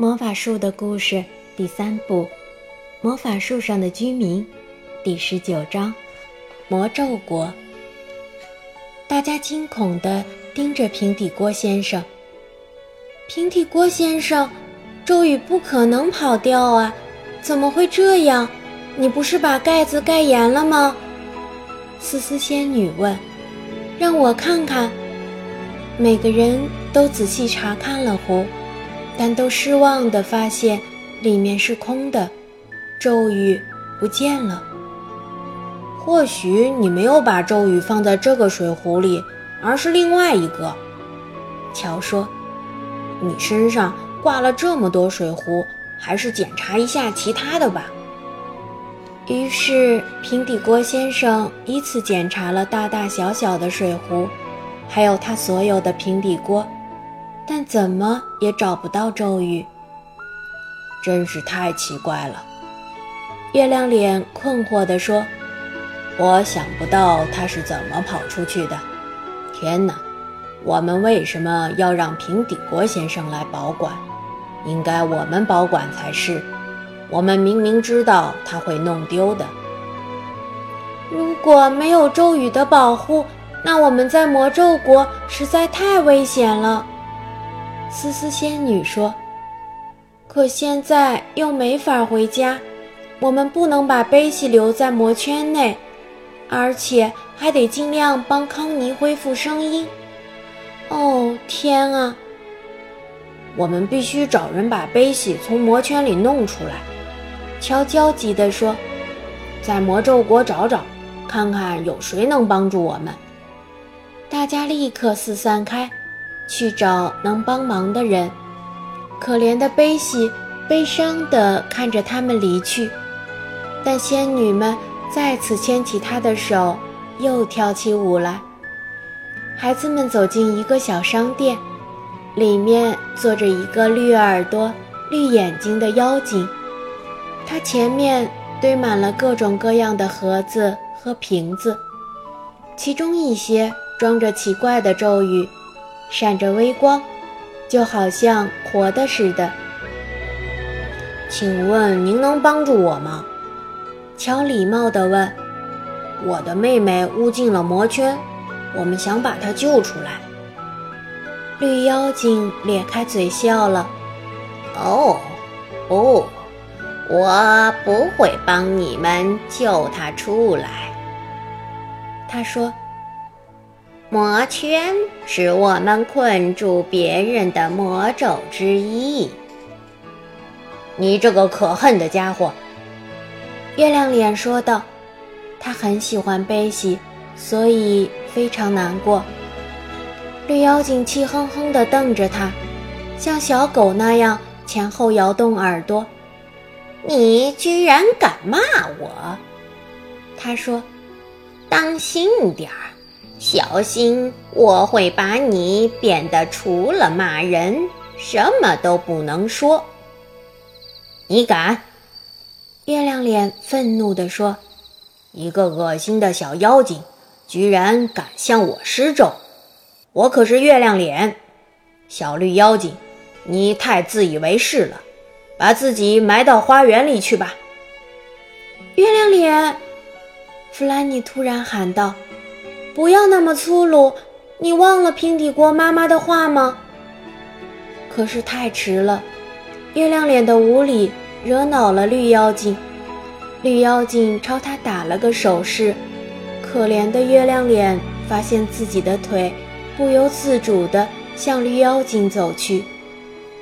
魔法树的故事第三部，《魔法树上的居民》第十九章，魔咒国。大家惊恐地盯着平底锅先生。平底锅先生，咒语不可能跑掉啊！怎么会这样？你不是把盖子盖严了吗？思思仙女问。让我看看。每个人都仔细查看了壶。但都失望地发现，里面是空的，咒语不见了。或许你没有把咒语放在这个水壶里，而是另外一个。乔说：“你身上挂了这么多水壶，还是检查一下其他的吧。”于是平底锅先生依次检查了大大小小的水壶，还有他所有的平底锅。但怎么也找不到咒语，真是太奇怪了。月亮脸困惑地说：“我想不到他是怎么跑出去的。天哪，我们为什么要让平底锅先生来保管？应该我们保管才是。我们明明知道他会弄丢的。如果没有咒语的保护，那我们在魔咒国实在太危险了。”丝丝仙女说：“可现在又没法回家，我们不能把悲喜留在魔圈内，而且还得尽量帮康妮恢复声音。哦，天啊！我们必须找人把悲喜从魔圈里弄出来。”乔焦急地说：“在魔咒国找找，看看有谁能帮助我们。”大家立刻四散开。去找能帮忙的人。可怜的悲喜悲伤地看着他们离去，但仙女们再次牵起她的手，又跳起舞来。孩子们走进一个小商店，里面坐着一个绿耳朵、绿眼睛的妖精，它前面堆满了各种各样的盒子和瓶子，其中一些装着奇怪的咒语。闪着微光，就好像活的似的。请问您能帮助我吗？乔礼貌地问。我的妹妹误进了魔圈，我们想把她救出来。绿妖精咧开嘴笑了。哦，不，我不会帮你们救她出来。他说。魔圈是我们困住别人的魔咒之一。你这个可恨的家伙！月亮脸说道。他很喜欢悲喜，所以非常难过。绿妖精气哼哼地瞪着他，像小狗那样前后摇动耳朵。你居然敢骂我！他说：“当心点儿。”小心，我会把你变得除了骂人什么都不能说。你敢？月亮脸愤怒地说：“一个恶心的小妖精，居然敢向我施咒！我可是月亮脸，小绿妖精，你太自以为是了，把自己埋到花园里去吧！”月亮脸，弗兰妮突然喊道。不要那么粗鲁！你忘了平底锅妈妈的话吗？可是太迟了，月亮脸的无礼惹恼了绿妖精。绿妖精朝他打了个手势，可怜的月亮脸发现自己的腿不由自主地向绿妖精走去，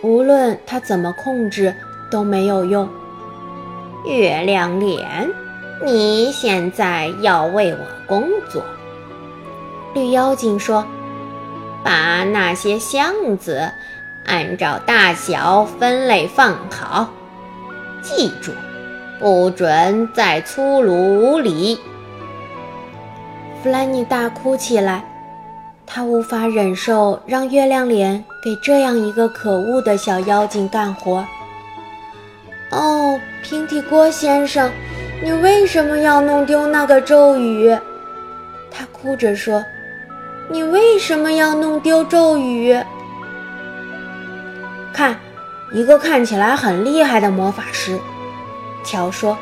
无论他怎么控制都没有用。月亮脸，你现在要为我工作。绿妖精说：“把那些箱子按照大小分类放好，记住，不准再粗鲁无礼。”弗兰妮大哭起来，她无法忍受让月亮脸给这样一个可恶的小妖精干活。哦，平底锅先生，你为什么要弄丢那个咒语？他哭着说。你为什么要弄丢咒语？看，一个看起来很厉害的魔法师。”乔说：“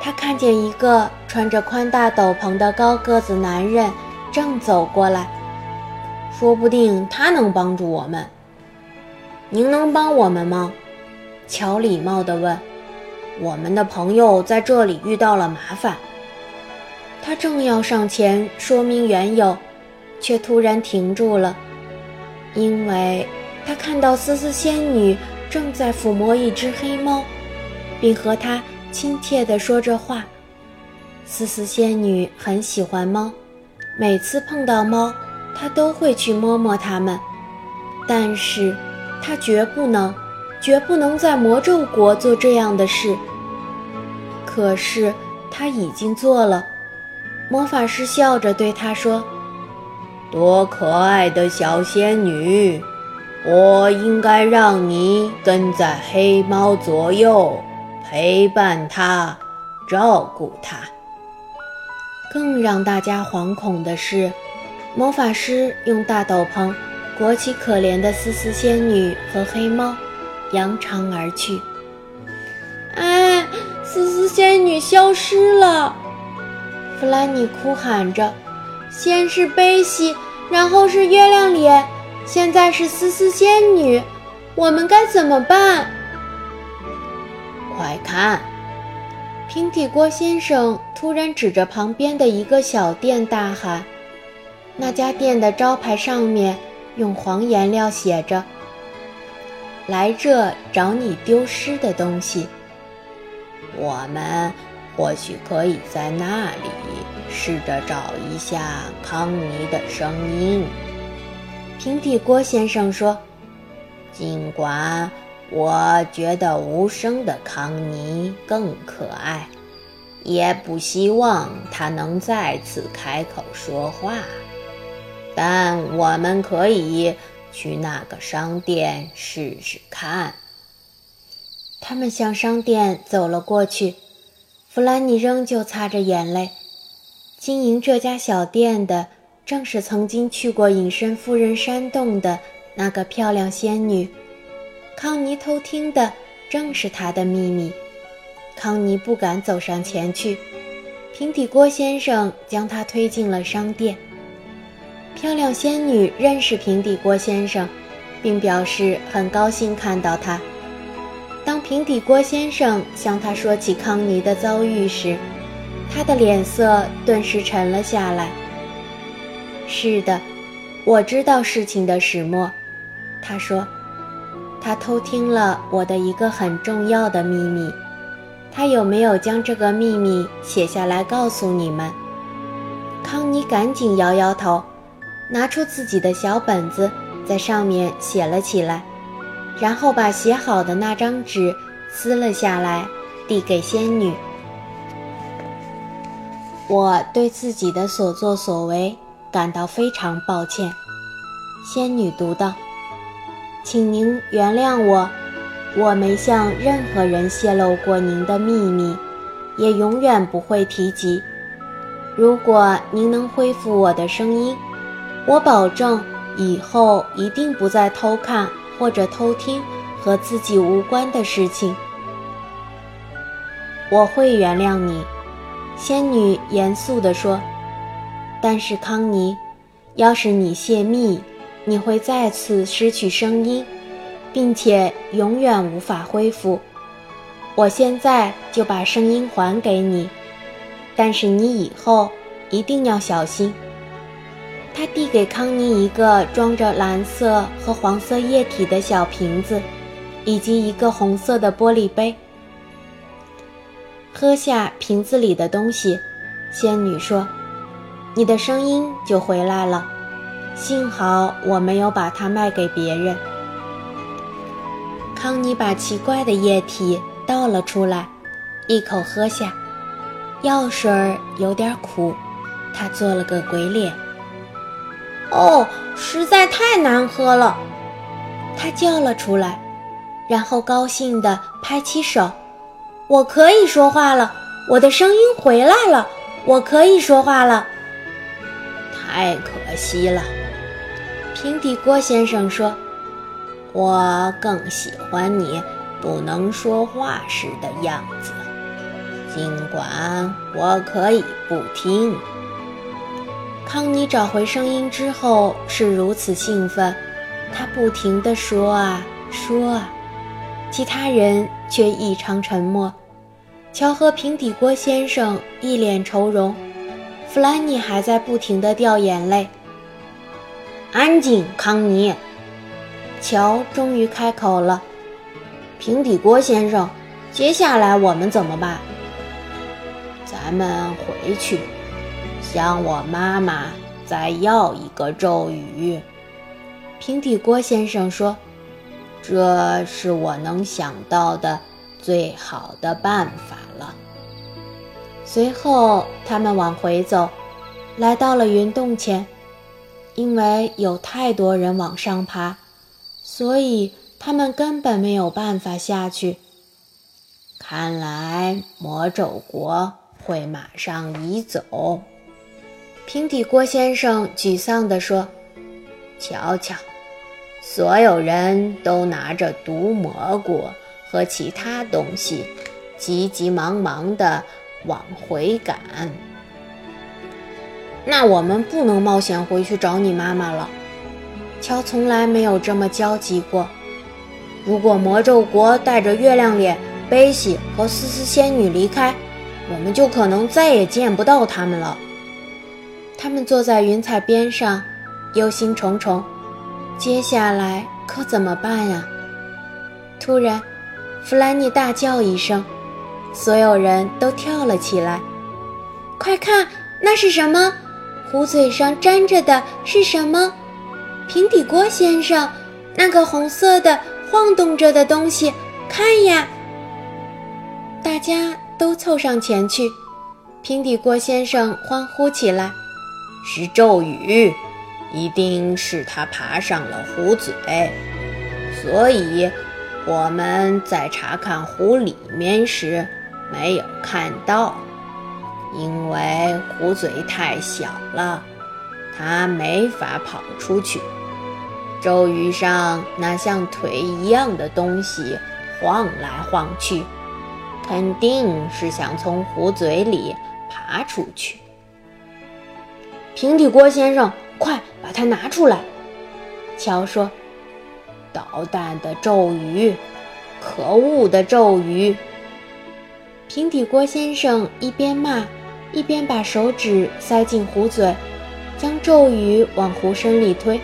他看见一个穿着宽大斗篷的高个子男人正走过来，说不定他能帮助我们。您能帮我们吗？”乔礼貌地问。“我们的朋友在这里遇到了麻烦。”他正要上前说明缘由，却突然停住了，因为他看到思思仙女正在抚摸一只黑猫。并和它亲切地说着话。思思仙女很喜欢猫，每次碰到猫，她都会去摸摸它们。但是，她绝不能，绝不能在魔咒国做这样的事。可是，她已经做了。魔法师笑着对她说：“多可爱的小仙女！我应该让你跟在黑猫左右。”陪伴它，照顾它。更让大家惶恐的是，魔法师用大斗篷裹起可怜的思思仙女和黑猫，扬长而去。哎，思思仙女消失了！弗兰妮哭喊着：“先是悲喜，然后是月亮脸，现在是思思仙女，我们该怎么办？”快看！平底锅先生突然指着旁边的一个小店大喊：“那家店的招牌上面用黄颜料写着‘来这找你丢失的东西’。我们或许可以在那里试着找一下康妮的声音。”平底锅先生说：“尽管……”我觉得无声的康妮更可爱，也不希望她能再次开口说话。但我们可以去那个商店试试看。他们向商店走了过去，弗兰尼仍旧擦着眼泪。经营这家小店的正是曾经去过隐身夫人山洞的那个漂亮仙女。康妮偷听的正是她的秘密，康妮不敢走上前去。平底锅先生将她推进了商店。漂亮仙女认识平底锅先生，并表示很高兴看到他。当平底锅先生向他说起康妮的遭遇时，他的脸色顿时沉了下来。是的，我知道事情的始末，他说。他偷听了我的一个很重要的秘密，他有没有将这个秘密写下来告诉你们？康妮赶紧摇摇头，拿出自己的小本子，在上面写了起来，然后把写好的那张纸撕了下来，递给仙女。我对自己的所作所为感到非常抱歉，仙女读道。请您原谅我，我没向任何人泄露过您的秘密，也永远不会提及。如果您能恢复我的声音，我保证以后一定不再偷看或者偷听和自己无关的事情。我会原谅你，仙女严肃地说。但是康妮，要是你泄密，你会再次失去声音，并且永远无法恢复。我现在就把声音还给你，但是你以后一定要小心。他递给康妮一个装着蓝色和黄色液体的小瓶子，以及一个红色的玻璃杯。喝下瓶子里的东西，仙女说：“你的声音就回来了。”幸好我没有把它卖给别人。康妮把奇怪的液体倒了出来，一口喝下，药水儿有点苦，他做了个鬼脸。哦，实在太难喝了，他叫了出来，然后高兴地拍起手：“我可以说话了，我的声音回来了，我可以说话了。”太可惜了。平底锅先生说：“我更喜欢你不能说话时的样子，尽管我可以不听。康妮找回声音之后是如此兴奋，他不停地说啊说啊，其他人却异常沉默。乔和平底锅先生一脸愁容，弗兰妮还在不停地掉眼泪。安静，康妮。乔终于开口了：“平底锅先生，接下来我们怎么办？咱们回去，向我妈妈再要一个咒语。”平底锅先生说：“这是我能想到的最好的办法。”随后，他们往回走，来到了云洞前。因为有太多人往上爬，所以他们根本没有办法下去。看来魔咒国会马上移走。平底锅先生沮丧地说：“瞧瞧，所有人都拿着毒蘑菇和其他东西，急急忙忙地往回赶。”那我们不能冒险回去找你妈妈了。乔从来没有这么焦急过。如果魔咒国带着月亮脸、贝西和思思仙女离开，我们就可能再也见不到他们了。他们坐在云彩边上，忧心忡忡。接下来可怎么办呀？突然，弗兰尼大叫一声，所有人都跳了起来。快看，那是什么？壶嘴上粘着的是什么？平底锅先生，那个红色的晃动着的东西，看呀！大家都凑上前去，平底锅先生欢呼起来：“是咒语，一定是他爬上了壶嘴，所以我们在查看壶里面时没有看到。”因为壶嘴太小了，它没法跑出去。咒语上那像腿一样的东西晃来晃去，肯定是想从壶嘴里爬出去。平底锅先生，快把它拿出来！乔说：“捣蛋的咒语，可恶的咒语！”平底锅先生一边骂。一边把手指塞进壶嘴，将咒语往壶身里推。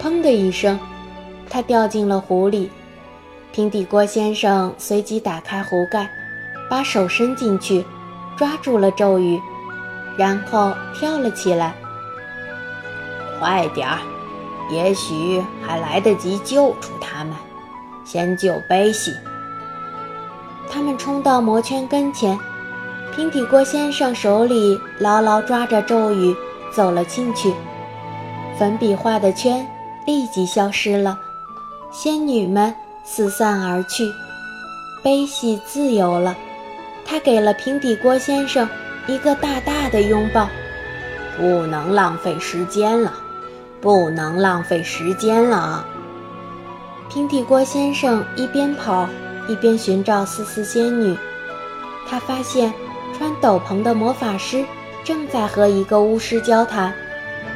砰的一声，它掉进了壶里。平底锅先生随即打开壶盖，把手伸进去，抓住了咒语，然后跳了起来。快点儿，也许还来得及救出他们。先救贝西。他们冲到魔圈跟前。平底锅先生手里牢牢抓着咒语，走了进去。粉笔画的圈立即消失了，仙女们四散而去。悲喜自由了，他给了平底锅先生一个大大的拥抱。不能浪费时间了，不能浪费时间了。平底锅先生一边跑一边寻找思思仙女，他发现。穿斗篷的魔法师正在和一个巫师交谈，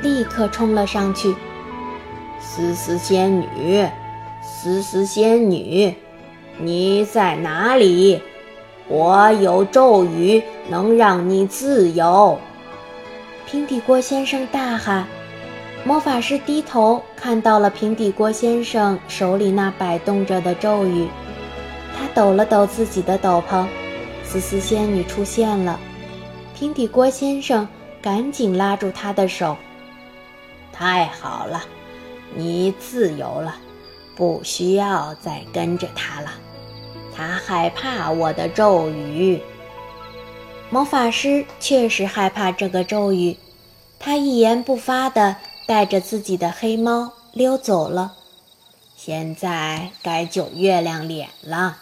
立刻冲了上去。思思仙女，思思仙女，你在哪里？我有咒语能让你自由。平底锅先生大喊。魔法师低头看到了平底锅先生手里那摆动着的咒语，他抖了抖自己的斗篷。思思仙女出现了，平底锅先生赶紧拉住她的手。太好了，你自由了，不需要再跟着他了。他害怕我的咒语。魔法师确实害怕这个咒语，他一言不发地带着自己的黑猫溜走了。现在该救月亮脸了，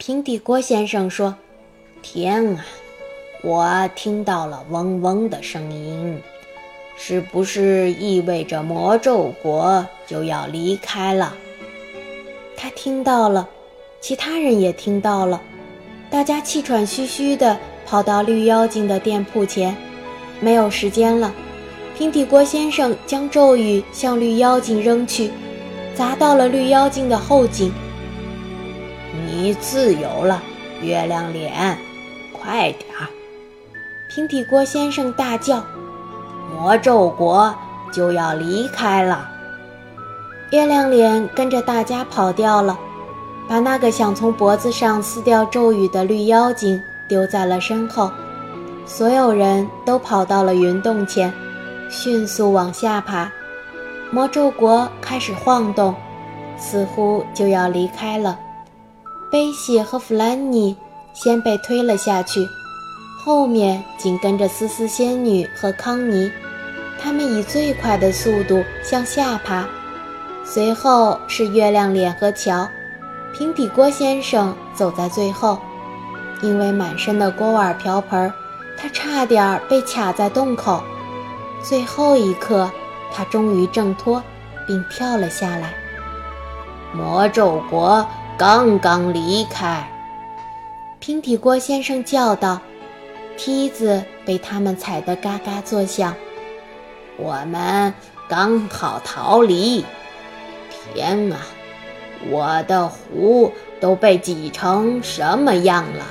平底锅先生说。天啊！我听到了嗡嗡的声音，是不是意味着魔咒国就要离开了？他听到了，其他人也听到了，大家气喘吁吁地跑到绿妖精的店铺前。没有时间了，平底锅先生将咒语向绿妖精扔去，砸到了绿妖精的后颈。你自由了，月亮脸，快点儿！平底锅先生大叫：“魔咒国就要离开了。”月亮脸跟着大家跑掉了，把那个想从脖子上撕掉咒语的绿妖精丢在了身后。所有人都跑到了云洞前，迅速往下爬。魔咒国开始晃动，似乎就要离开了。贝西和弗兰妮先被推了下去，后面紧跟着思思仙女和康妮，他们以最快的速度向下爬。随后是月亮脸和乔，平底锅先生走在最后，因为满身的锅碗瓢盆。他差点被卡在洞口，最后一刻，他终于挣脱，并跳了下来。魔咒国刚刚离开，平底锅先生叫道：“梯子被他们踩得嘎嘎作响。我们刚好逃离。天啊，我的湖都被挤成什么样了？”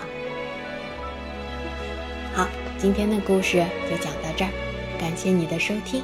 好，今天的故事就讲到这儿，感谢你的收听。